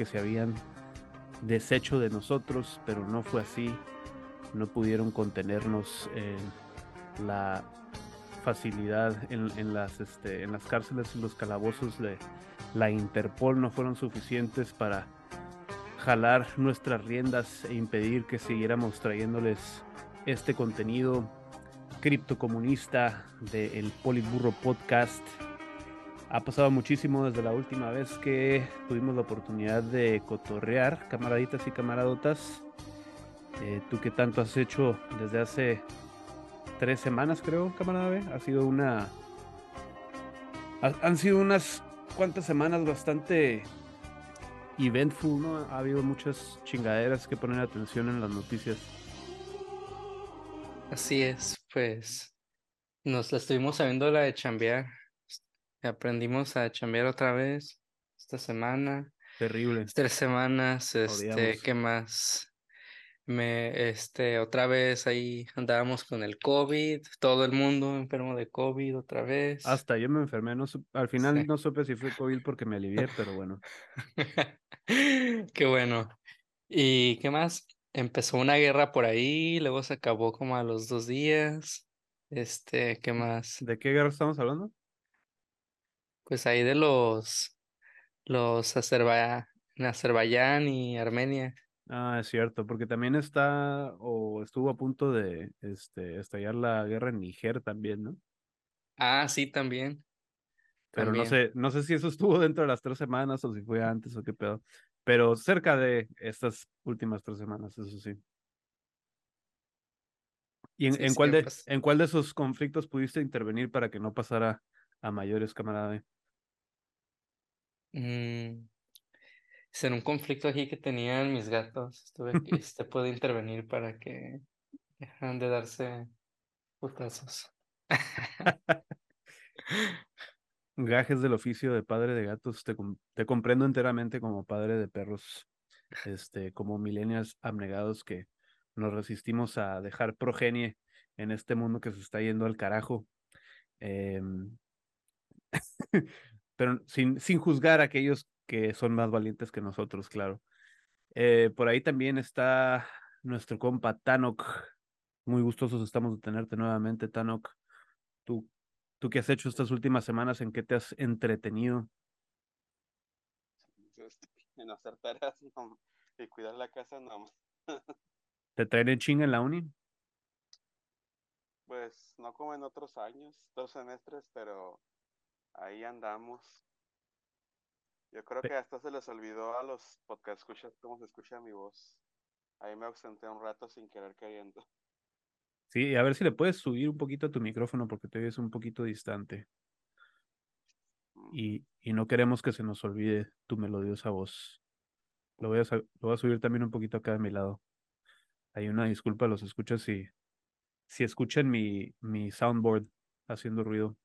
que se habían deshecho de nosotros, pero no fue así. No pudieron contenernos en la facilidad en, las, este, en las cárceles y los calabozos de la Interpol no fueron suficientes para jalar nuestras riendas e impedir que siguiéramos trayéndoles este contenido criptocomunista del Poliburro Podcast. Ha pasado muchísimo desde la última vez que tuvimos la oportunidad de cotorrear, camaraditas y camaradotas. Eh, ¿Tú qué tanto has hecho desde hace tres semanas, creo, camarada Ha sido una... Han sido unas cuantas semanas bastante eventful, ¿no? Ha habido muchas chingaderas que poner atención en las noticias. Así es, pues nos la estuvimos sabiendo la de chambear. Aprendimos a chambear otra vez esta semana. Terrible. Tres semanas, este, ¿qué más? Me, este, otra vez ahí andábamos con el COVID, todo el mundo enfermo de COVID otra vez. Hasta yo me enfermé, no al final no supe si fue COVID porque me alivié, pero bueno. Qué bueno. ¿Y qué más? empezó una guerra por ahí, luego se acabó como a los dos días. Este, ¿qué más? ¿De qué guerra estamos hablando? Pues ahí de los, los en Azerbaiyán y Armenia. Ah, es cierto, porque también está o estuvo a punto de este, estallar la guerra en Niger también, ¿no? Ah, sí, también. Pero no sé, no sé si eso estuvo dentro de las tres semanas o si fue antes o qué pedo pero cerca de estas últimas tres semanas, eso sí. ¿Y en, cuál, de, pues en cuál de esos conflictos pudiste intervenir para que no pasara a mayores, camarada? Mm, en un conflicto aquí que tenían mis gatos. Estuve este puede intervenir para que dejan de darse putazos. Gajes del oficio de padre de gatos, te, te, comprendo enteramente como padre de perros, este, como millennials abnegados que nos resistimos a dejar progenie en este mundo que se está yendo al carajo. Em, pero sin, sin juzgar a aquellos que son más valientes que nosotros, claro. Eh, por ahí también está nuestro compa Tanok. Muy gustosos estamos de tenerte nuevamente, Tanok. ¿Tú ¿Tú qué has hecho estas últimas semanas? ¿En qué te has entretenido? En hacer tareas y cuidar la casa no. ¿Te traen en chinga en la uni? Pues no como en otros años, dos semestres, pero ahí andamos. Yo creo que hasta se les olvidó a los podcast escuchas cómo se escucha mi voz. Ahí me ausenté un rato sin querer queriendo. Sí, a ver si le puedes subir un poquito a tu micrófono porque te ves un poquito distante. Mm. Y, y no queremos que se nos olvide tu melodiosa voz. Lo voy, a, lo voy a subir también un poquito acá de mi lado. Hay una disculpa, los escuchas si, si escuchan mi, mi soundboard haciendo ruido.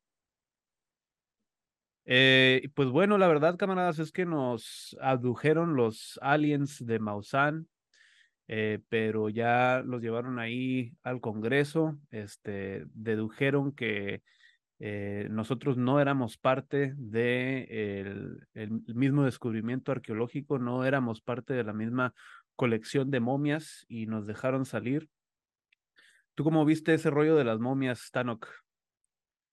Eh, pues bueno, la verdad, camaradas, es que nos adujeron los aliens de Mausan eh, pero ya los llevaron ahí al Congreso, este, dedujeron que eh, nosotros no éramos parte del de mismo descubrimiento arqueológico, no éramos parte de la misma colección de momias y nos dejaron salir. ¿Tú cómo viste ese rollo de las momias, Tanok?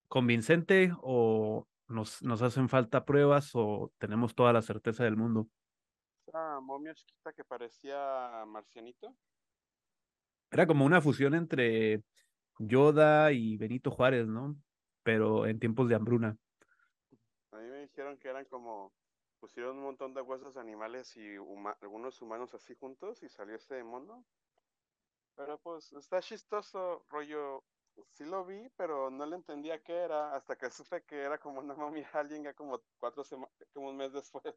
¿Convincente o nos, nos hacen falta pruebas o tenemos toda la certeza del mundo? momia chiquita que parecía marcianito. Era como una fusión entre Yoda y Benito Juárez, ¿no? Pero en tiempos de hambruna. A mí me dijeron que eran como pusieron un montón de huesos animales y algunos humanos así juntos y salió ese mono. Pero pues está chistoso, rollo. Sí lo vi, pero no le entendía qué era hasta que supe que era como una momia alguien ya como cuatro semanas, como un mes después.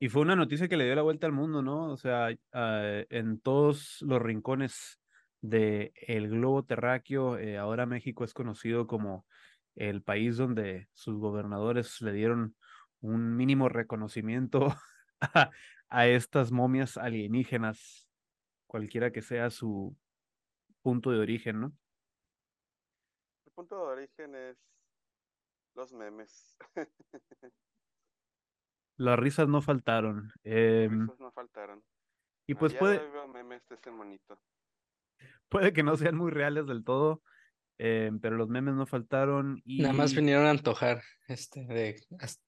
Y fue una noticia que le dio la vuelta al mundo, ¿no? O sea, ah, en todos los rincones del el globo terráqueo, eh, ahora México es conocido como el país donde sus gobernadores le dieron un mínimo reconocimiento a estas momias alienígenas, cualquiera que sea su punto de origen, ¿no? El punto de origen es los memes. Las risas no faltaron. em, Risas no faltaron. y pues puede, veo memes de ese monito. puede que no sean muy reales del todo, em, pero los memes no faltaron y, Nada más vinieron a antojar, este, de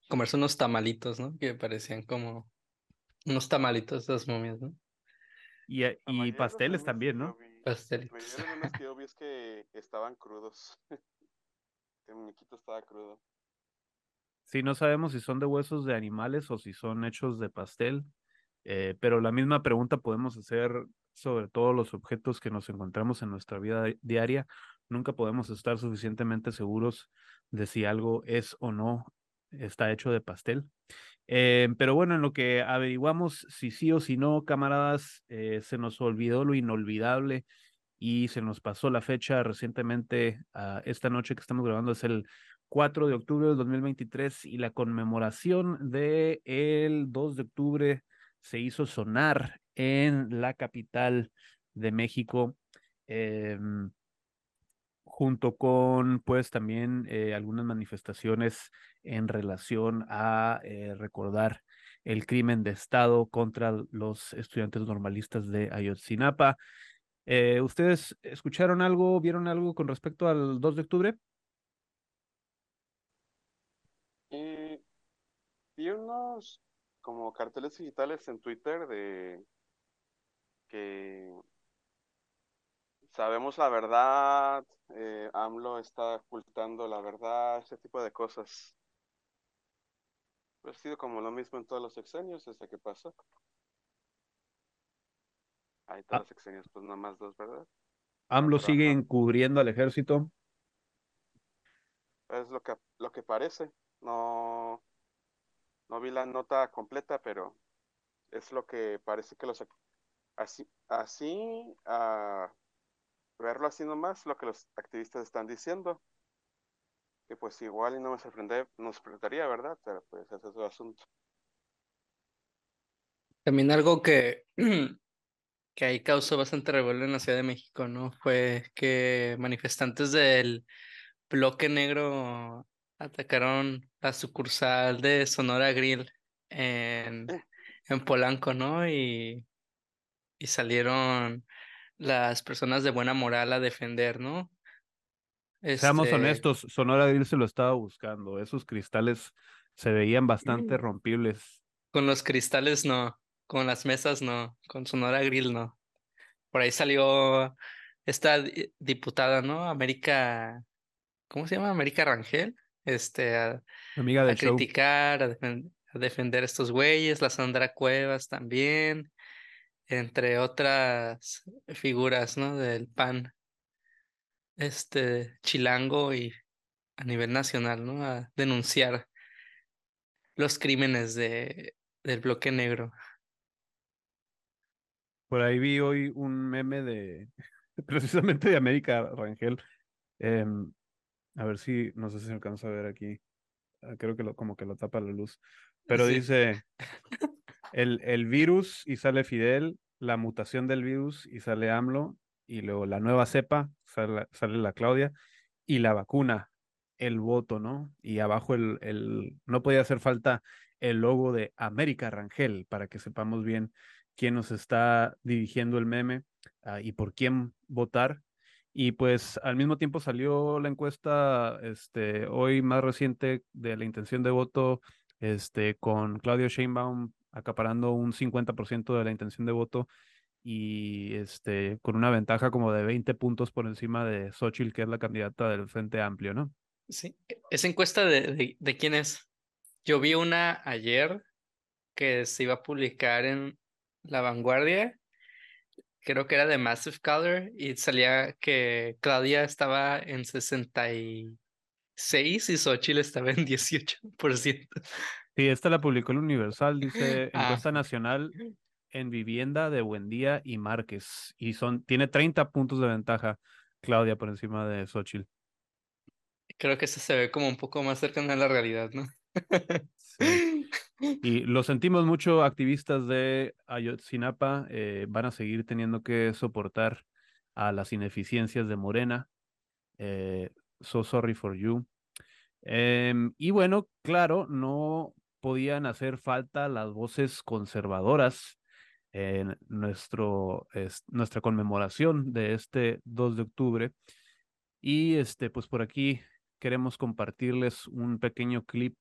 comerse unos tamalitos, ¿no? Que parecían como unos tamalitos de las momias, ¿no? y, y pasteles también, ¿no? Pastelitos. de los memes que es que estaban crudos. El muñequito estaba crudo. Sí, no sabemos si son de huesos de animales o si son hechos de pastel, eh, pero la misma pregunta podemos hacer sobre todos los objetos que nos encontramos en nuestra vida di- diaria. Nunca podemos estar suficientemente seguros de si algo es o no está hecho de pastel. Eh, pero bueno, en lo que averiguamos si sí o si no, camaradas, eh, se nos olvidó lo inolvidable y se nos pasó la fecha recientemente. ah, esta noche que estamos grabando es el 4 de octubre del 2023 y la conmemoración de el 2 de octubre se hizo sonar en la capital de México. em, junto con pues también eh, algunas manifestaciones en relación a eh, recordar el crimen de Estado contra los estudiantes normalistas de Ayotzinapa. Eh, ¿Ustedes escucharon algo, vieron algo con respecto al 2 de octubre? Vi unos como carteles digitales en Twitter de que sabemos la verdad, eh, AMLO está ocultando la verdad, ese tipo de cosas. Pues ha sido como lo mismo en todos los sexenios desde que pasó. Hay todos Ah. los sexenios, pues nada más dos, ¿verdad? AMLO pero sigue encubriendo al ejército. Es lo que, lo que parece. No, no vi la nota completa, pero es lo que parece que los... Así, así, a verlo así nomás, lo que los activistas están diciendo. Que pues igual y no me sorprende, nos sorprendería, ¿verdad? Pero pues ese es su asunto. También algo que, que ahí causó bastante revuelo en la Ciudad de México, ¿no? Fue que manifestantes del Bloque Negro atacaron la sucursal de Sonora Grill en, en Polanco, ¿no? Y, y salieron las personas de buena moral a defender, ¿no? Seamos Este, honestos, Sonora Grill se lo estaba buscando. Esos cristales se veían bastante Mm. rompibles. Con los cristales no, con las mesas no, con Sonora Grill no. Por ahí salió esta di- diputada, ¿no? América, ¿cómo se llama? América Rangel, este, a, Amiga a criticar, a, defen- a defender a estos güeyes, la Sandra Cuevas también, entre otras figuras, ¿no? Del PAN, este, chilango y a nivel nacional, ¿no? A denunciar los crímenes de, del bloque negro. Por ahí vi hoy un meme de precisamente de América Rangel. Em, a ver si, no sé si se alcanza a ver aquí. Ah, Creo que lo, como que lo tapa la luz. Pero Sí. dice el, el virus y sale Fidel, la mutación del virus y sale AMLO, y luego la nueva cepa, sale, sale la Claudia, y la vacuna, el voto, ¿no? Y abajo el, el, no podía hacer falta el logo de América Rangel para que sepamos bien quién nos está dirigiendo el meme ah, y por quién votar. Y pues al mismo tiempo salió la encuesta este, hoy más reciente de la intención de voto este, con Claudio Sheinbaum acaparando un 50% de la intención de voto y este, con una ventaja como de 20 puntos por encima de Xochitl, que es la candidata del Frente Amplio, ¿no? Sí, esa encuesta de, de, quién es. Yo vi una ayer que se iba a publicar en La Vanguardia, creo que era de Massive Color, y salía que Claudia estaba en 66 y Xochitl estaba en 18%. Sí, esta la publicó el Universal, dice Ah. encuesta nacional en vivienda de Buendía y Márquez. Y son, tiene 30 puntos de ventaja Claudia por encima de Xochitl. Creo que esa se ve como un poco más cercana a la realidad, ¿no? Sí. Y lo sentimos mucho, activistas de Ayotzinapa eh, van a seguir teniendo que soportar a las ineficiencias de Morena. Eh, so sorry for you. Em, y bueno, claro, no podían hacer falta las voces conservadoras en nuestro, nuestra conmemoración de este 2 de octubre. Y este, pues por aquí queremos compartirles un pequeño clip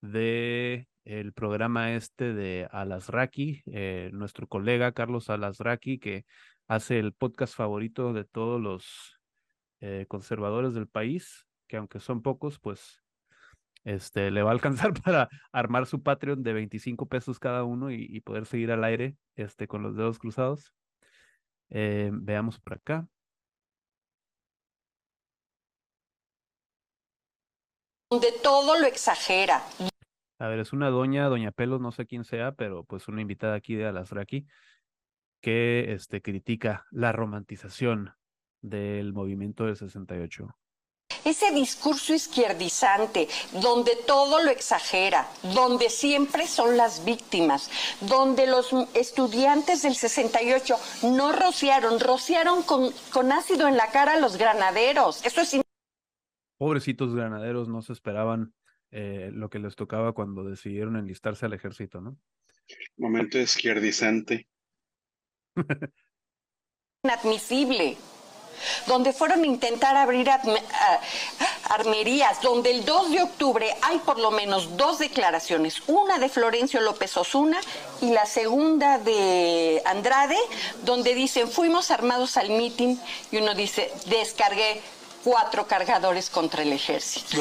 de el programa este de Alasraki, eh, nuestro colega Carlos Alasraki, que hace el podcast favorito de todos los eh, conservadores del país, que aunque son pocos, pues este, le va a alcanzar para armar su Patreon de 25 pesos cada uno y, poder seguir al aire este, con los dedos cruzados. Eh, veamos por acá. Donde todo lo exagera. A ver, es una doña, doña Pelos, no sé quién sea, pero pues una invitada aquí de Alasraki que este, critica la romantización del movimiento del 68 ese discurso izquierdizante, donde todo lo exagera, donde siempre son las víctimas, donde los estudiantes del 68 no rociaron, rociaron con, con ácido en la cara a los granaderos. Eso es... Pobrecitos granaderos no se esperaban eh, lo que les tocaba cuando decidieron enlistarse al ejército, ¿no? Momento izquierdizante. Inadmisible donde fueron a intentar abrir armerías, donde el 2 de octubre hay por lo menos dos declaraciones, una de Florencio López Osuna y la segunda de Andrade, donde dicen fuimos armados al mitin y uno dice descargué cuatro cargadores contra el ejército.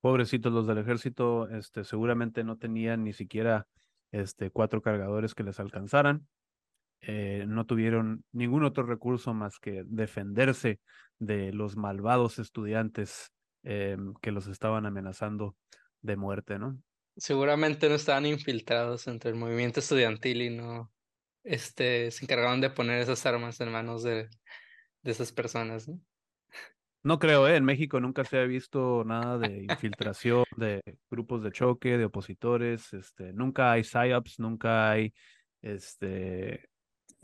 Pobrecitos los del ejército, este, seguramente no tenían ni siquiera este, cuatro cargadores que les alcanzaran. Eh, no tuvieron ningún otro recurso más que defenderse de los malvados estudiantes em, que los estaban amenazando de muerte, ¿no? Seguramente no estaban infiltrados entre el movimiento estudiantil y no este, se encargaban de poner esas armas en manos de, de esas personas, ¿no? No creo, ¿eh? En México nunca se ha visto nada de infiltración de grupos de choque, de opositores, este, nunca hay psyops, nunca hay este,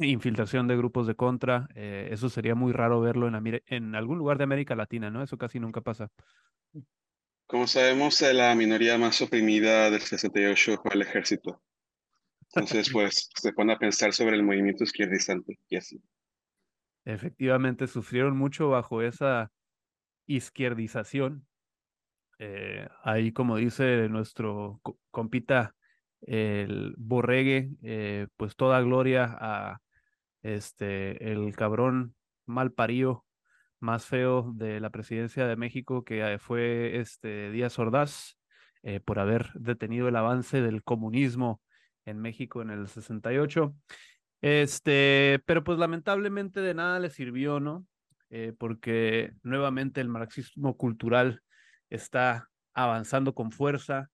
infiltración de grupos de contra. Eh, eso sería muy raro verlo en, en algún lugar de América Latina, ¿no? Eso casi nunca pasa. Como sabemos, eh, la minoría más oprimida del 68 fue el ejército. Entonces, pues, se pone a pensar sobre el movimiento izquierdizante y así. Efectivamente, sufrieron mucho bajo esa izquierdización. Eh, ahí, como dice nuestro compita, el Borregue, pues toda gloria a este, el cabrón mal parido más feo de la presidencia de México, que eh, fue este Díaz Ordaz, eh, por haber detenido el avance del comunismo en México en el 68. Este, pero pues lamentablemente de nada le sirvió, ¿no? Eh, porque nuevamente el marxismo cultural está avanzando con fuerza,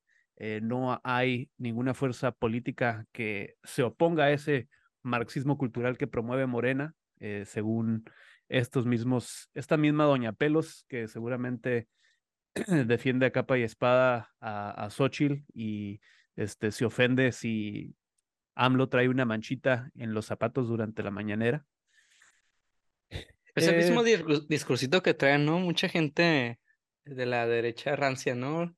no hay ninguna fuerza política que se oponga a ese marxismo cultural que promueve Morena, eh, según estos mismos, esta misma Doña Pelos, que seguramente defiende a capa y espada a, a Xochitl y este, se ofende si AMLO trae una manchita en los zapatos durante la mañanera. Es el mismo eh, discursito que traen, ¿no? Mucha gente de la derecha rancia, ¿no?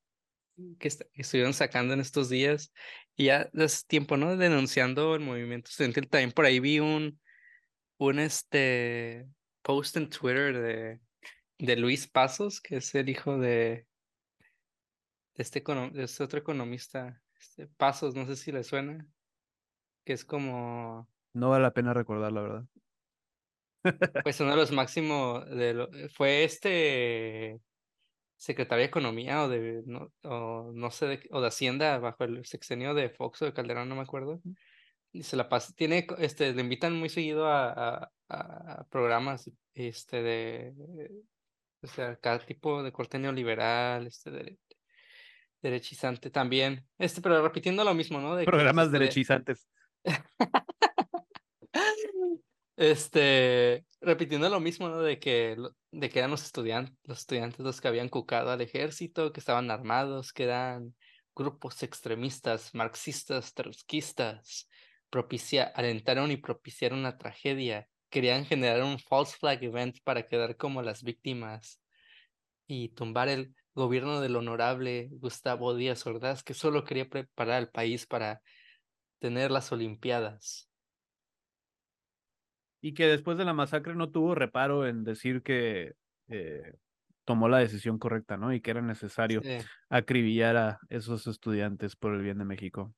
que, estuvieron sacando en estos días y ya hace tiempo, ¿no? Denunciando el movimiento estudiantil. También por ahí vi un, un este, post en Twitter de, de Luis Pasos, que es el hijo de, de, este, de este otro economista, este, Pasos, no sé si le suena, que es como... No vale la pena recordar, la verdad. Pues uno de los máximos de lo, fue este Secretaría de Economía o de, no, o no sé, de, o de Hacienda bajo el sexenio de Fox o de Calderón, no me acuerdo. Y se la pasa, tiene, este, le invitan muy seguido a, a, programas, este, de, o sea, cada tipo de corte neoliberal, este, de, derechizante también, este, pero repitiendo lo mismo, ¿no? De programas derechizantes. Este, repitiendo lo mismo, ¿no? De que, de que eran los estudiantes, los estudiantes los que habían cucado al ejército, que estaban armados, que eran grupos extremistas, marxistas, trotskistas, propicia, alentaron y propiciaron una tragedia, querían generar un false flag event para quedar como las víctimas y tumbar el gobierno del honorable Gustavo Díaz Ordaz, que solo quería preparar al país para tener las Olimpiadas. Y que después de la masacre no tuvo reparo en decir que eh, tomó la decisión correcta, ¿no? Y que era necesario acribillar a esos estudiantes por el bien de México.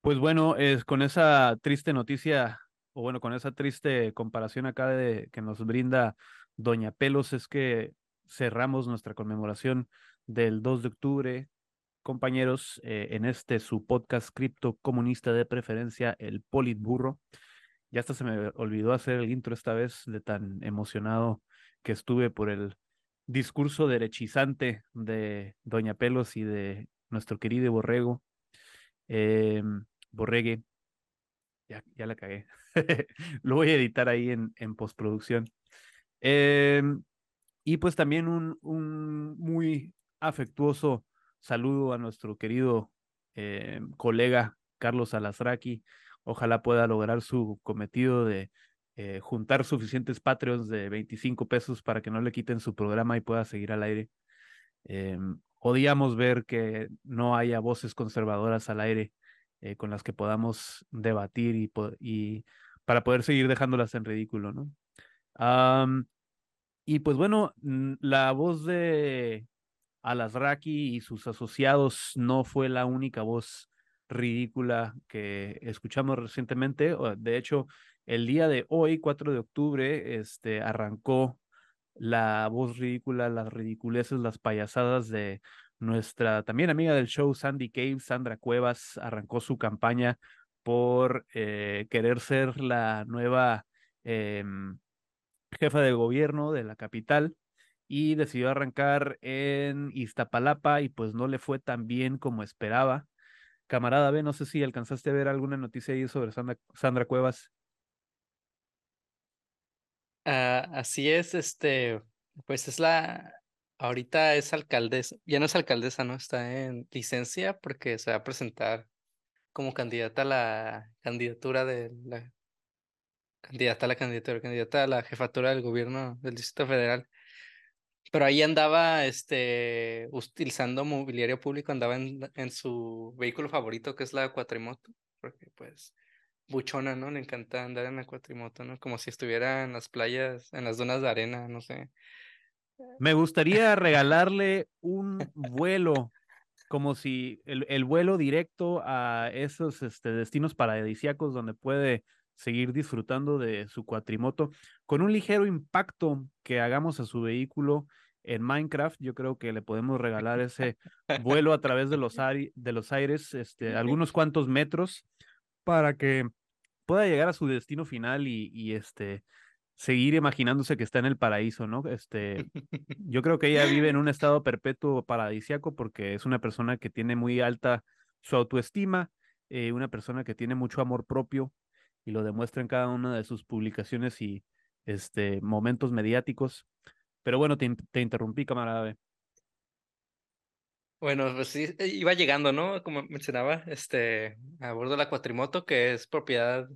Pues bueno, es con esa triste noticia, o bueno, con esa triste comparación acá de que nos brinda Doña Pelos, es que cerramos nuestra conmemoración del 2 de octubre, compañeros, eh, en este su podcast cripto comunista de preferencia, el Politburro. Ya hasta se me olvidó hacer el intro esta vez de tan emocionado que estuve por el discurso derechizante de Doña Pelos y de nuestro querido Borrego. Eh, Borregue. Ya, ya la cagué. Lo voy a editar ahí en, en postproducción. Em, y pues también un, un muy afectuoso Saludo a nuestro querido eh, colega Carlos Alasraqui. Ojalá pueda lograr su cometido de eh, juntar suficientes Patreons de 25 pesos para que no le quiten su programa y pueda seguir al aire. Eh, odiamos ver que no haya voces conservadoras al aire con las que podamos debatir y, para poder seguir dejándolas en ridículo, ¿no? y pues bueno, la voz de Alasraki y sus asociados no fue la única voz ridícula que escuchamos recientemente. De hecho, el día de hoy, 4 de octubre, este, arrancó la voz ridícula, las ridiculeces, las payasadas de nuestra también amiga del show, Sandy Cave, Sandra Cuevas, arrancó su campaña por eh, querer ser la nueva em, jefa de gobierno de la capital y decidió arrancar en Iztapalapa y pues no le fue tan bien como esperaba. Camarada B, no sé si alcanzaste a ver alguna noticia ahí sobre Sandra, Cuevas. Ah, así es, este, pues es la, ahorita es alcaldesa, ya no es alcaldesa, ¿no? Está en licencia porque se va a presentar como candidata a la candidatura de la candidata a la candidatura, candidata a la jefatura del gobierno del Distrito Federal. Pero ahí andaba este, utilizando mobiliario público, andaba en, en su vehículo favorito, que es la cuatrimoto, porque pues buchona, ¿no? Le encanta andar en la cuatrimoto, ¿no? Como si estuviera en las playas, en las dunas de arena, no sé. Me gustaría regalarle un vuelo, como si el, el vuelo directo a esos este, destinos paradisíacos donde puede seguir disfrutando de su cuatrimoto con un ligero impacto que hagamos a su vehículo en Minecraft. Yo creo que le podemos regalar ese vuelo a través de los, de los aires, este, algunos cuantos metros, para que pueda llegar a su destino final y, y este seguir imaginándose que está en el paraíso, ¿no? Este, yo creo que ella vive en un estado perpetuo paradisiaco porque es una persona que tiene muy alta su autoestima, eh, una persona que tiene mucho amor propio, y lo demuestra en cada una de sus publicaciones y este, momentos mediáticos. Pero bueno, te, te interrumpí, camarada. Bueno, pues sí, eh, iba llegando, ¿no? Como mencionaba, este, a bordo de la Cuatrimoto, que es propiedad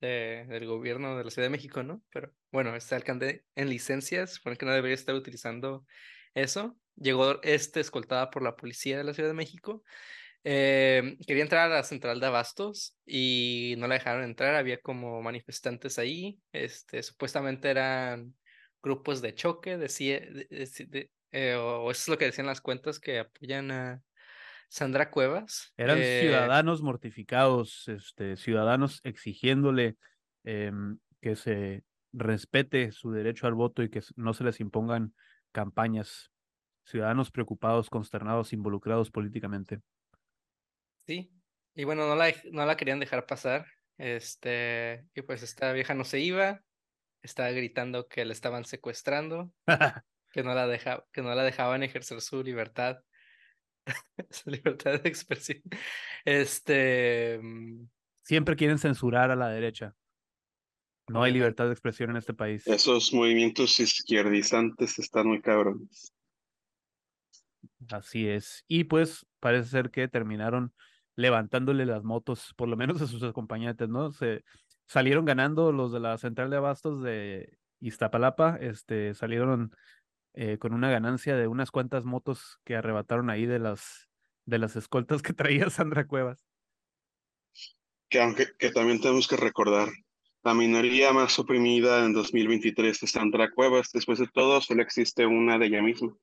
de, del gobierno de la Ciudad de México, ¿no? Pero bueno, este alcalde en licencias, el que no debería estar utilizando eso. Llegó este escoltada por la policía de la Ciudad de México eh, quería entrar a la central de abastos y no la dejaron entrar, había como manifestantes ahí, este, supuestamente eran grupos de choque, decía, eh, o eso es lo que decían las cuentas que apoyan a Sandra Cuevas. Eran eh, ciudadanos mortificados, este, ciudadanos exigiéndole em, que se respete su derecho al voto y que no se les impongan campañas, ciudadanos preocupados, consternados, involucrados políticamente. Sí, y bueno, no la, no la querían dejar pasar. Este, y pues esta vieja no se iba, estaba gritando que la estaban secuestrando, que no la deja, que no la dejaban ejercer su libertad, su libertad de expresión. Este mm, siempre quieren censurar a la derecha. No hay libertad de expresión en este país. Esos movimientos izquierdizantes están muy cabrones. Así es. Y pues parece ser que terminaron levantándole las motos, por lo menos a sus acompañantes, ¿no? Se salieron ganando los de la central de abastos de Iztapalapa, este, salieron eh, con una ganancia de unas cuantas motos que arrebataron ahí de las, de las escoltas que traía Sandra Cuevas. Que aunque que también tenemos que recordar, la minoría más oprimida en 2023 es Sandra Cuevas. Después de todo, solo existe una de ella misma.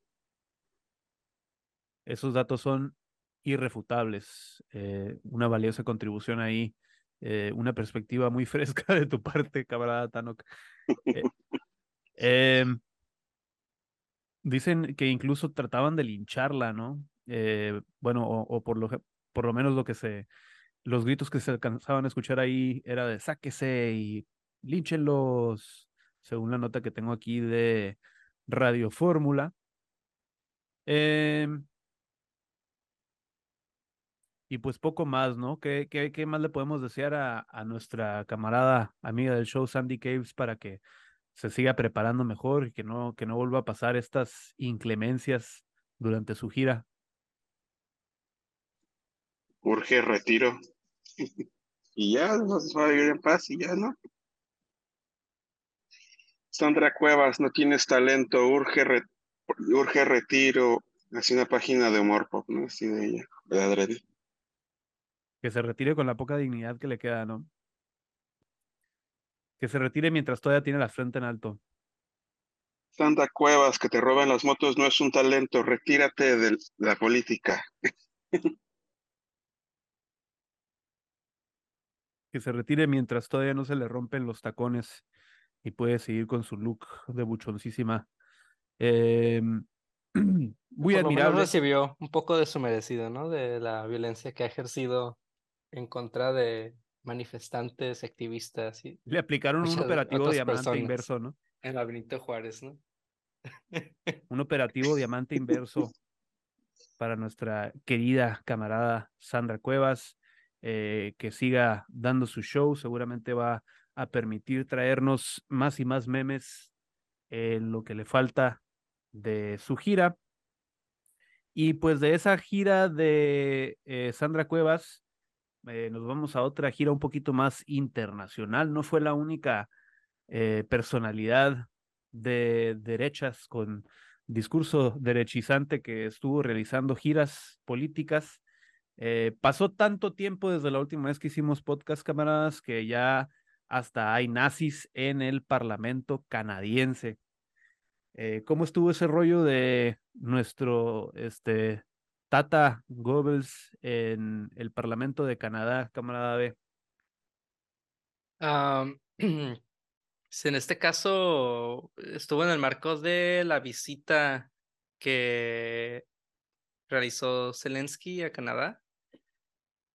Esos datos son irrefutables. eh, una valiosa contribución ahí, eh, una perspectiva muy fresca de tu parte, camarada Tanok. Eh, dicen que incluso trataban de lincharla, ¿no? Bueno, o, o por, lo, por lo menos lo que se, los gritos que se alcanzaban a escuchar ahí era de sáquese y línchenlos, según la nota que tengo aquí de Radio Fórmula. Em, y pues poco más, ¿no? ¿Qué, qué, qué más le podemos desear a, a, nuestra camarada amiga del show, Sandy Caves, para que se siga preparando mejor y que no, que no vuelva a pasar estas inclemencias durante su gira? Urge retiro. y ya, nos va a vivir en paz y ya, ¿no? Sandra Cuevas, no tienes talento, urge, urge retiro. Así una página de humor pop, ¿no? Así de ella, de adrede. Que se retire con la poca dignidad que le queda, ¿no? Que se retire mientras todavía tiene la frente en alto. Sandra Cuevas, que te roban las motos no es un talento, retírate de la política. que se retire mientras todavía no se le rompen los tacones y puede seguir con su look de buchoncísima. Eh, muy Por admirable. recibió un poco de su merecido, ¿no? De la violencia que ha ejercido en contra de manifestantes, activistas y Le aplicaron un operativo diamante inverso, ¿no? en la Benito Juárez, ¿no? Un operativo diamante inverso para nuestra querida camarada Sandra Cuevas, eh, que siga dando su show. Seguramente va a permitir traernos más y más memes en lo que le falta de su gira. Y pues de esa gira de eh, Sandra Cuevas, eh, nos vamos a otra gira un poquito más internacional. No fue la única eh, personalidad de derechas con discurso derechizante que estuvo realizando giras políticas. Eh, pasó tanto tiempo desde la última vez que hicimos podcast, camaradas, que ya hasta hay nazis en el Parlamento canadiense. ¿Cómo estuvo ese rollo de nuestro este, Tata Goebbels en el Parlamento de Canadá, camarada B? Sí, en este caso estuvo en el marco de la visita que realizó Zelensky a Canadá.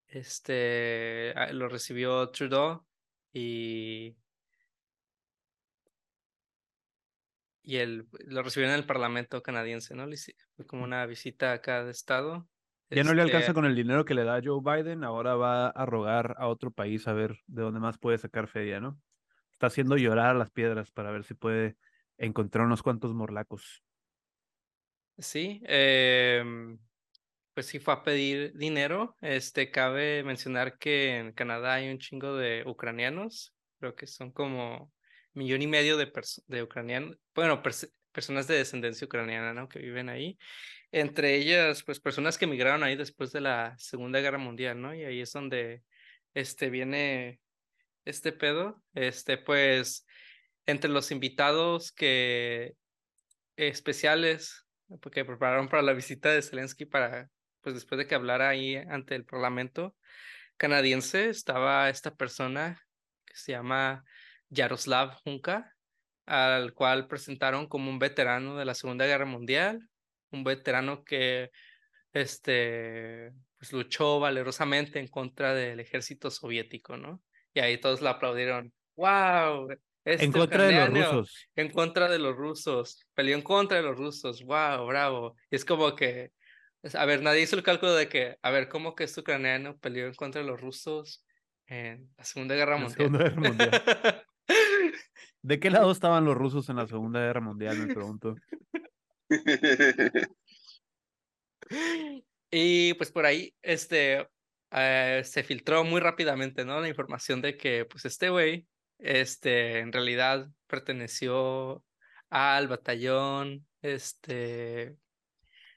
Este lo recibió Trudeau y y él lo recibió en el Parlamento canadiense, ¿no? Fue como una visita a cada estado. Ya no le alcanza Este, con el dinero que le da Joe Biden, ahora va a rogar a otro país a ver de dónde más puede sacar feria, ¿no? Está haciendo llorar a las piedras para ver si puede encontrar unos cuantos morlacos. Sí, em, pues sí fue a pedir dinero. Este, cabe mencionar que en Canadá hay un chingo de ucranianos, creo que son como millón y medio de, de ucranianos, bueno, pers- personas de descendencia ucraniana, ¿no? Que viven ahí. Entre ellas, pues personas que emigraron ahí después de la Segunda Guerra Mundial, ¿no? Y ahí es donde, este, viene este pedo. Este, pues, entre los invitados que especiales porque prepararon para la visita de Zelensky para, pues después de que hablara ahí ante el Parlamento canadiense, estaba esta persona que se llama Yaroslav Hunka, al cual presentaron como un veterano de la Segunda Guerra Mundial, un veterano que este, pues luchó valerosamente en contra del ejército soviético, ¿no? Y ahí todos le aplaudieron. ¡Wow! Este en contra de los rusos. en contra de los rusos, peleó en contra de los rusos, wow, bravo. Y es como que, es- a ver, nadie hizo el cálculo de que, a ver, ¿cómo que este ucraniano peleó en contra de los rusos en la Guerra la? Segunda Guerra Mundial. ¿De qué lado estaban los rusos en la Segunda Guerra Mundial? Me pregunto. Y pues por ahí, este, eh, se filtró muy rápidamente, ¿no? La información de que, pues, este güey, este, en realidad perteneció al batallón, este,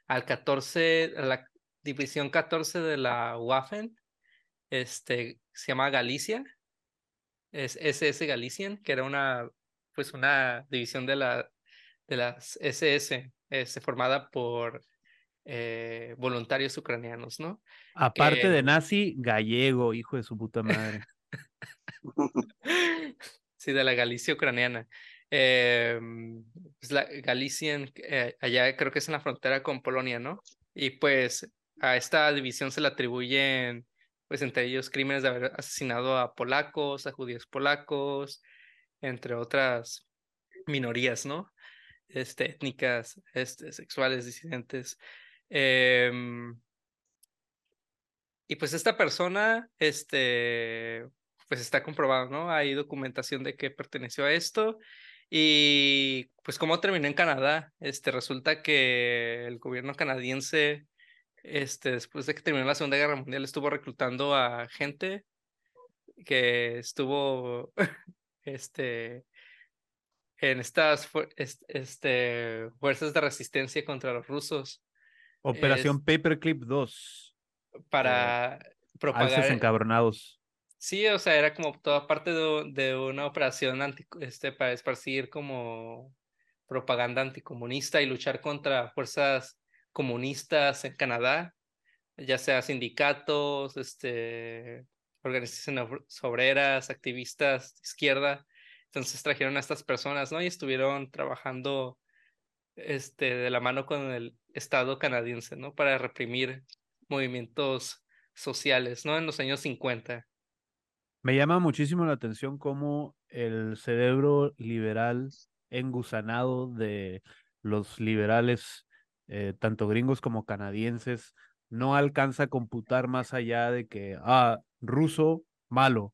al 14, a la división 14 de la Waffen, este, se llama Galicia, es SS Galician, que era una, pues una división de la, de las SS, este, formada por eh, voluntarios ucranianos, ¿no? Aparte de nazi, gallego, hijo de su puta madre. sí, de la Galicia ucraniana. Eh, pues la Galician, eh, allá creo que es en la frontera con Polonia, ¿no? Y pues a esta división se le atribuyen, pues entre ellos, crímenes de haber asesinado a polacos, a judíos polacos, entre otras minorías, ¿no? Este, étnicas, este, sexuales, disidentes. Em, y pues esta persona, este, pues está comprobado, ¿no? Hay documentación de que perteneció a esto. Y pues cómo terminó en Canadá, este, resulta que el gobierno canadiense, este, después de que terminó la Segunda Guerra Mundial, estuvo reclutando a gente que estuvo, este, en estas este, fuerzas de resistencia contra los rusos. Operación Paperclip 2. Para propagar. encabronados. Sí, o sea, era como toda parte de, de una operación anti, este, para esparcir como propaganda anticomunista y luchar contra fuerzas comunistas en Canadá, ya sea sindicatos, este, organizaciones obreras, activistas de izquierda. Entonces trajeron a estas personas, ¿no? Y estuvieron trabajando este, de la mano con el Estado canadiense, ¿no? Para reprimir movimientos sociales, ¿no? En los años 50. Me llama muchísimo la atención cómo el cerebro liberal engusanado de los liberales, eh, tanto gringos como canadienses, no alcanza a computar más allá de que, ah, ruso, malo.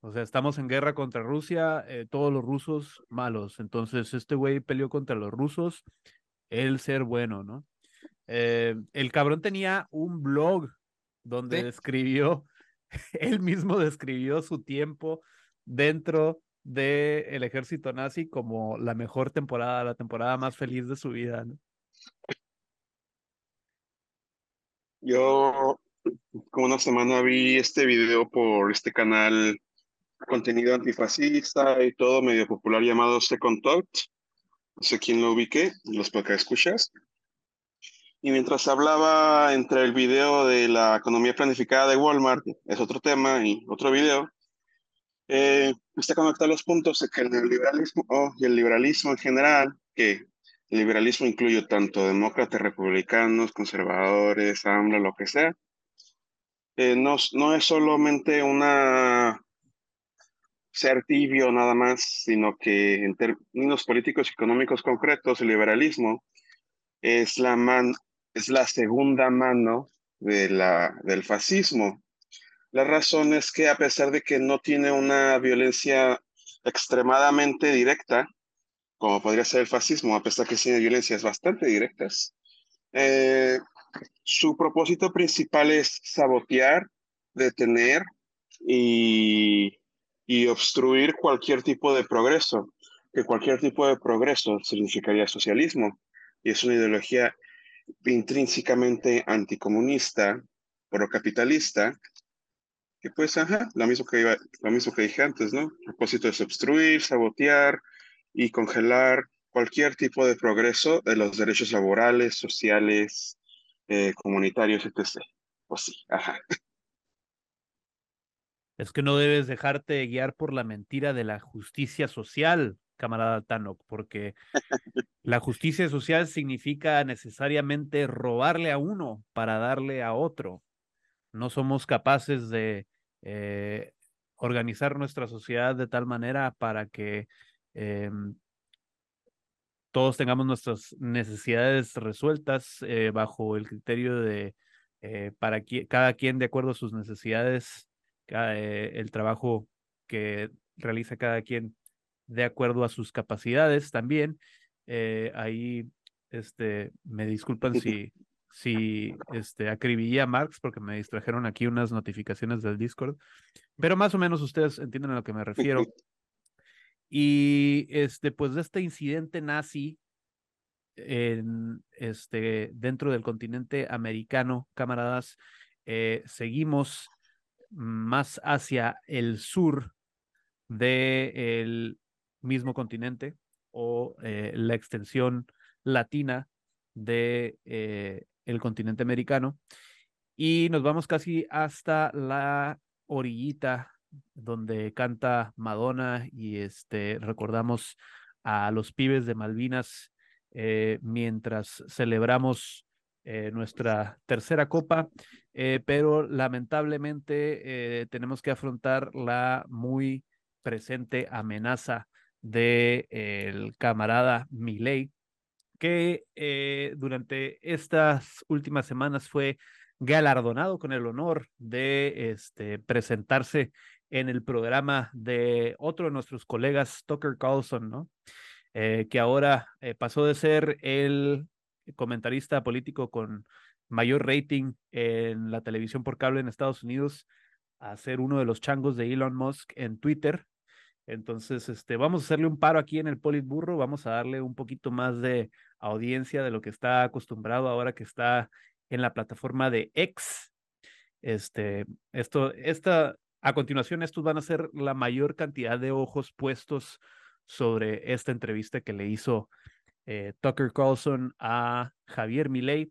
O sea, estamos en guerra contra Rusia, eh, todos los rusos malos. Entonces, este güey peleó contra los rusos, él ser bueno, ¿no? Eh, el cabrón tenía un blog donde describió, él mismo describió su tiempo dentro del ejército nazi como la mejor temporada, la temporada más feliz de su vida. ¿no? Yo, como una semana vi este video por este canal, contenido antifascista y todo medio popular llamado Second Thought. No sé quién lo ubique, los que escuchas. Y mientras hablaba entre el video de la economía planificada de Walmart, es otro tema, y otro video, eh, está conectado los puntos de que el neoliberalismo oh, y el liberalismo en general, que liberalismo incluye tanto demócratas, republicanos, conservadores, AMLO, lo que sea, eh, no, no es solamente una ser tibio nada más, sino que en términos políticos y económicos concretos, el liberalismo es la, man, es la segunda mano de la, del fascismo. La razón es que a pesar de que no tiene una violencia extremadamente directa, como podría ser el fascismo, a pesar que tiene violencias bastante directas, eh, su propósito principal es sabotear, detener y, y obstruir cualquier tipo de progreso, que cualquier tipo de progreso significaría socialismo. Y es una ideología intrínsecamente anticomunista, procapitalista, que pues, ajá, lo mismo que, iba, lo mismo que dije antes, ¿no? El propósito es obstruir, sabotear y congelar cualquier tipo de progreso de los derechos laborales, sociales, eh, comunitarios, etc. Pues sí, ajá. Es que no debes dejarte guiar por la mentira de la justicia social, camarada Tanok, porque la justicia social significa necesariamente robarle a uno para darle a otro. No somos capaces de eh, organizar nuestra sociedad de tal manera para que em, todos tengamos nuestras necesidades resueltas eh, bajo el criterio de eh, para cada quien de acuerdo a sus necesidades, el trabajo que realiza cada quien de acuerdo a sus capacidades también. Eh, ahí, este, me disculpan si, si este, acribillé a Marx porque me distrajeron aquí unas notificaciones del Discord, pero más o menos ustedes entienden a lo que me refiero. Y este, pues de este incidente nazi en, este, dentro del continente americano, camaradas, eh, seguimos más hacia el sur del mismo continente o eh, la extensión latina de eh, el continente americano y nos vamos casi hasta la orillita donde canta Madonna y este recordamos a los pibes de Malvinas eh, mientras celebramos eh, nuestra tercera copa, eh, pero lamentablemente tenemos que afrontar la muy presente amenaza de el camarada Milei, que durante estas últimas semanas fue galardonado con el honor de este, presentarse en el programa de otro de nuestros colegas, Tucker Carlson, ¿no? Eh, que ahora eh, pasó de ser el comentarista político con mayor rating en la televisión por cable en Estados Unidos a ser uno de los changos de Elon Musk en Twitter. Entonces, este, vamos a hacerle un paro aquí en el Politburro, vamos a darle un poquito más de audiencia de lo que está acostumbrado ahora que está en la plataforma de X. Este, esto, esta, a continuación, estos van a ser la mayor cantidad de ojos puestos sobre esta entrevista que le hizo eh, Tucker Carlson a Javier Milei,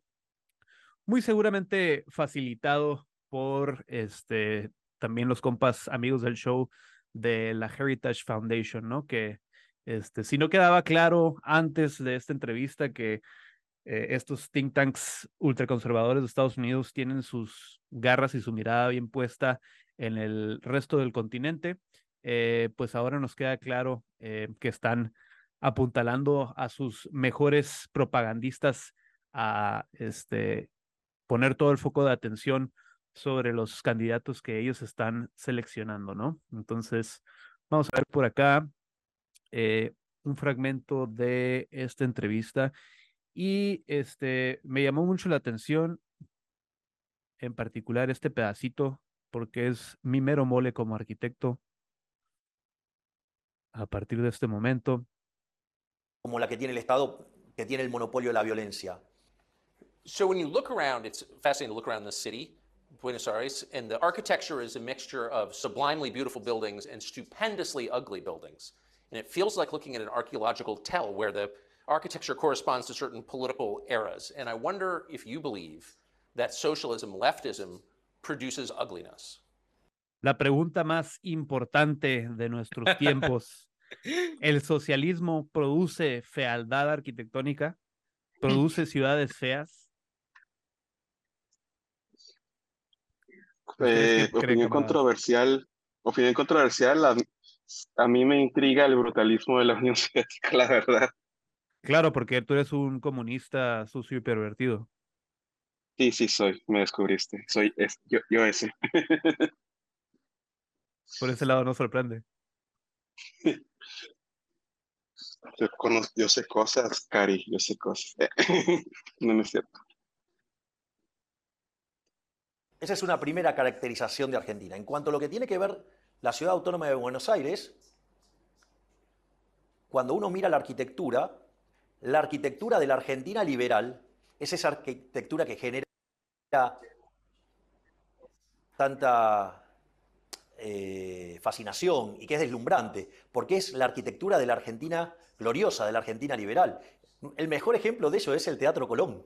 muy seguramente facilitado por este también los compas amigos del show de la Heritage Foundation, ¿no? Que este, si no quedaba claro antes de esta entrevista que eh, estos think tanks ultraconservadores de Estados Unidos tienen sus garras y su mirada bien puesta en el resto del continente, eh, pues ahora nos queda claro eh, que están apuntalando a sus mejores propagandistas a este, poner todo el foco de atención sobre los candidatos que ellos están seleccionando, ¿no? Entonces, vamos a ver por acá eh, un fragmento de esta entrevista y este me llamó mucho la atención en particular este pedacito porque es mi mero mole como arquitecto a partir de este momento. Como la que tiene el Estado, que tiene el monopolio de la violencia. So when you look around, it's fascinating to look around the city, Buenos Aires, and the architecture is a mixture of sublimely beautiful buildings and stupendously ugly buildings. And it feels like looking at an archaeological tell where the architecture corresponds to certain political eras. And I wonder if you believe that socialism, leftism, produces ugliness. La pregunta más importante de nuestros tiempos. ¿El socialismo produce fealdad arquitectónica? ¿Produce ciudades feas? Eh, opinión controversial. Opinión controversial. A, mí me intriga el brutalismo de la Unión Soviética, la verdad. Claro, porque tú eres un comunista sucio y pervertido. Sí, sí, soy. Me descubriste. Soy yo, yo ese. Por ese lado no sorprende. Yo, yo sé cosas, Cari, yo sé cosas. no, es cierto. Esa es una primera caracterización de Argentina. En cuanto a lo que tiene que ver la ciudad autónoma de Buenos Aires, cuando uno mira la arquitectura, la arquitectura de la Argentina liberal es esa arquitectura que genera tanta eh, fascinación y que es deslumbrante, porque es la arquitectura de la Argentina gloriosa, de la Argentina liberal. El mejor ejemplo de eso es el Teatro Colón.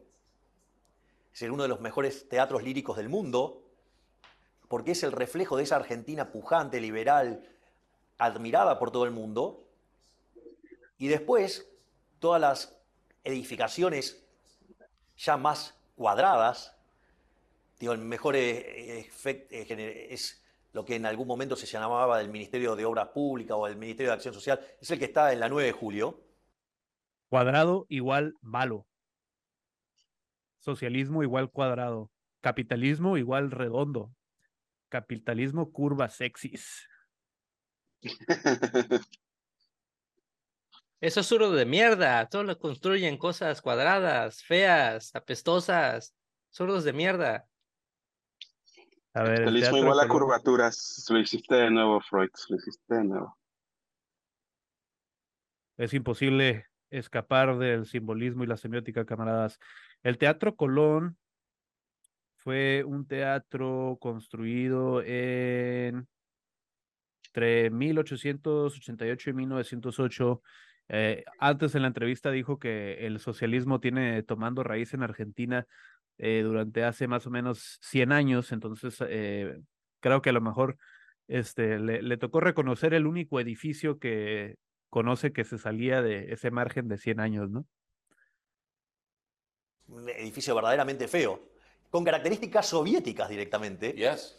Es uno de los mejores teatros líricos del mundo, porque es el reflejo de esa Argentina pujante, liberal, admirada por todo el mundo. Y después, todas las edificaciones ya más cuadradas, digo, el mejor eh, efecto es lo que en algún momento se llamaba del Ministerio de Obras Públicas o del Ministerio de Acción Social, es el que está en la 9 de julio. Cuadrado igual malo. Socialismo igual cuadrado. Capitalismo igual redondo. Capitalismo curva sexys. Eso es suro de mierda. Todos lo construyen cosas cuadradas, feas, apestosas. Zurdos de mierda. A ver, Capitalismo igual a curvaturas. Lo hiciste de nuevo, Freud. Lo hiciste de nuevo. es imposible escapar del simbolismo y la semiótica, camaradas. El Teatro Colón fue un teatro construido en entre 1888 y 1908. Eh, antes en la entrevista dijo que el socialismo tiene tomando raíz en Argentina eh, durante hace más o menos 100 años, entonces eh, creo que a lo mejor este, le, le, tocó reconocer el único edificio que conoce que se salía de ese margen de 100 años, ¿no? Un edificio verdaderamente feo, con características soviéticas directamente. Yes.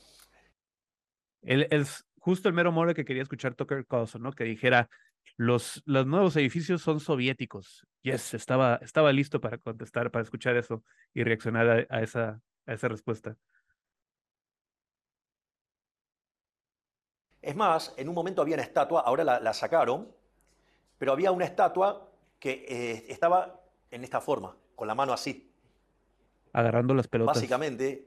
El, el, justo el mero mole que quería escuchar Tucker Carlson, ¿no? Que dijera, los, los nuevos edificios son soviéticos. Yes, estaba, estaba listo para contestar, para escuchar eso y reaccionar a, a esa, a esa respuesta. Es más, en un momento había una estatua, ahora la, la sacaron, pero había una estatua que eh, estaba en esta forma, con la mano así. Agarrando las pelotas. Básicamente,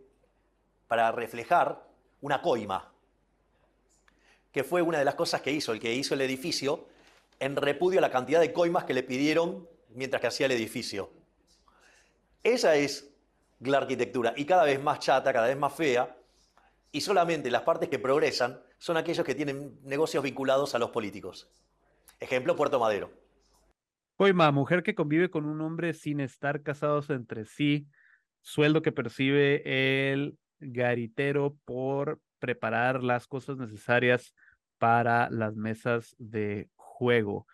para reflejar una coima, que fue una de las cosas que hizo el que hizo el edificio en repudio a la cantidad de coimas que le pidieron mientras que hacía el edificio. Esa es la arquitectura, y cada vez más chata, cada vez más fea, y solamente las partes que progresan son aquellos que tienen negocios vinculados a los políticos. Ejemplo, Puerto Madero. Coima, mujer que convive con un hombre sin estar casados entre sí, sueldo que percibe el garitero por preparar las cosas necesarias para las mesas de juego.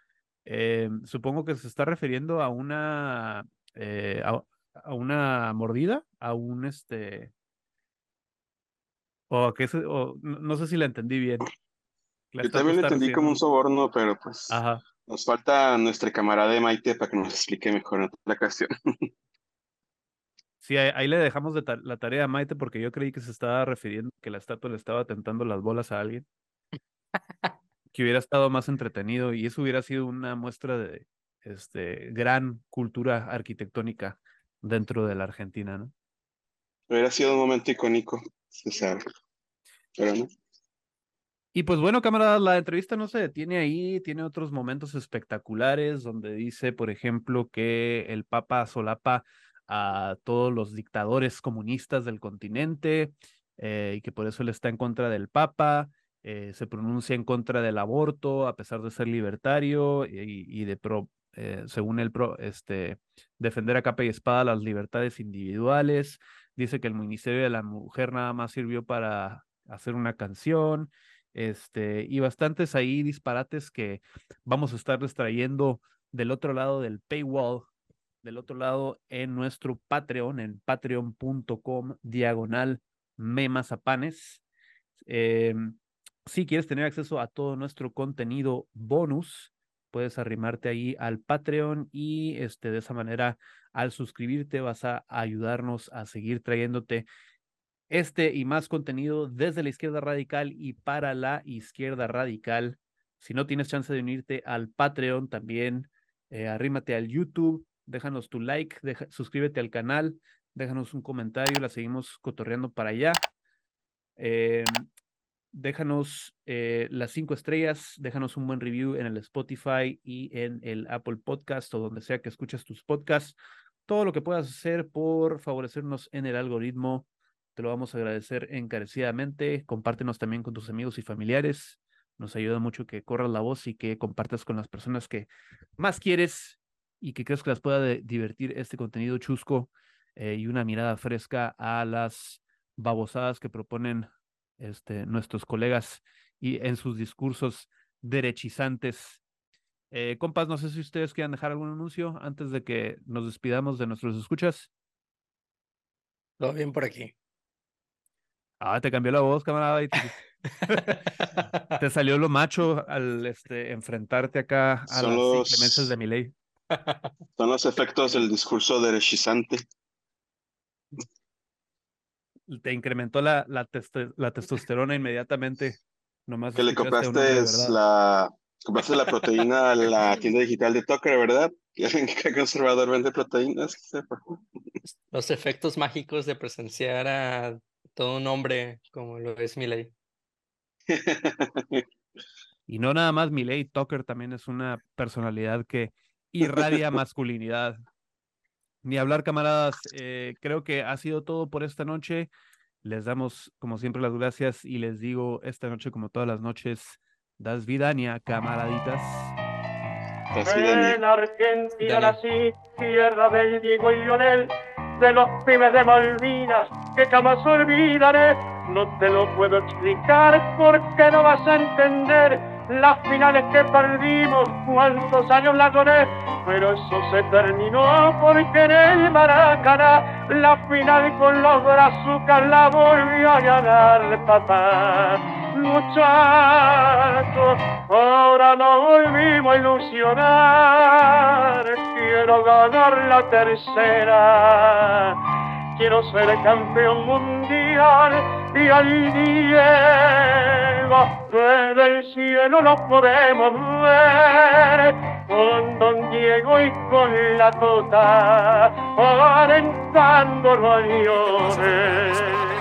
Eh, supongo que se está refiriendo a una eh, a, a, una mordida, a un este o que o, no sé si la entendí bien. La Yo también lo entendí como un soborno, pero pues Ajá. nos falta nuestra camarada de Maite para que nos explique mejor la cuestión. Sí, ahí, ahí, le dejamos de ta la tarea a Maite porque yo creí que se estaba refiriendo que la estatua le estaba tentando las bolas a alguien. que hubiera estado más entretenido y eso hubiera sido una muestra de este gran cultura arquitectónica dentro de la Argentina, ¿no? Hubiera sido un momento icónico, se sabe. Pero no. Y pues bueno, camaradas, la entrevista no se detiene ahí, tiene otros momentos espectaculares donde dice, por ejemplo, que el Papa solapa a todos los dictadores comunistas del continente eh, y que por eso él está en contra del Papa, eh, se pronuncia en contra del aborto a pesar de ser libertario y, de pro, eh, según él, pro, este, defender a capa y espada las libertades individuales, dice que el Ministerio de la Mujer nada más sirvió para hacer una canción, este, y bastantes ahí disparates que vamos a estar trayendo del otro lado del paywall del otro lado en nuestro Patreon, en patreon.com diagonal memazapanes. Eh, si quieres tener acceso a todo nuestro contenido bonus, puedes arrimarte ahí al Patreon y este, de esa manera al suscribirte vas a ayudarnos a seguir trayéndote este y más contenido desde la izquierda radical y para la izquierda radical. Si no tienes chance de unirte al Patreon, también eh, arrímate al YouTube, déjanos tu like, suscríbete al canal, déjanos un comentario, la seguimos cotorreando para allá. Eh, déjanos eh, las cinco estrellas, déjanos un buen review en el Spotify y en el Apple Podcast o donde sea que escuches tus podcasts. Todo lo que puedas hacer por favorecernos en el algoritmo, te lo vamos a agradecer encarecidamente. Compártenos también con tus amigos y familiares. Nos ayuda mucho que corras la voz y que compartas con las personas que más quieres y que crees que las pueda divertir este contenido chusco eh, y una mirada fresca a las babosadas que proponen este, nuestros colegas y en sus discursos derechizantes. Eh, compas, no sé si ustedes quieran dejar algún anuncio antes de que nos despidamos de nuestros escuchas. Todo bien por aquí. Ah, te cambió la voz, camarada. Y te, te salió lo macho al este, enfrentarte acá a Son las los- inclemencias de mi ley. Son los efectos del discurso derechizante. Te incrementó la, la, la testosterona inmediatamente. Nomás Que le compraste la, compraste la proteína a la tienda digital de Tucker, ¿verdad? ¿Qué conservador vende proteínas? Los efectos mágicos de presenciar a todo un hombre como lo es Miley. Y no nada más Miley, Tucker también es una personalidad que irradia masculinidad. Ni hablar, camaradas. eh, creo que ha sido todo por esta noche. Les damos, como siempre, las gracias y les digo esta noche, como todas las noches, das vidania, camaraditas. En Argentina nací, tierra del Diego y Lionel, de los pibes de Malvinas, que jamás olvidaré. No te lo puedo explicar porque no vas a entender las finales que perdimos, cuántos años la lloré, pero eso se terminó porque en el Maracaná la final con los brazucas la volvió a ganar papá. Muchachos, ahora nos volvimos a ilusionar, quiero ganar la tercera quiero ser campeón mundial y al Diego desde el cielo lo podemos ver con Don Diego y con la Tota alentando los aviones.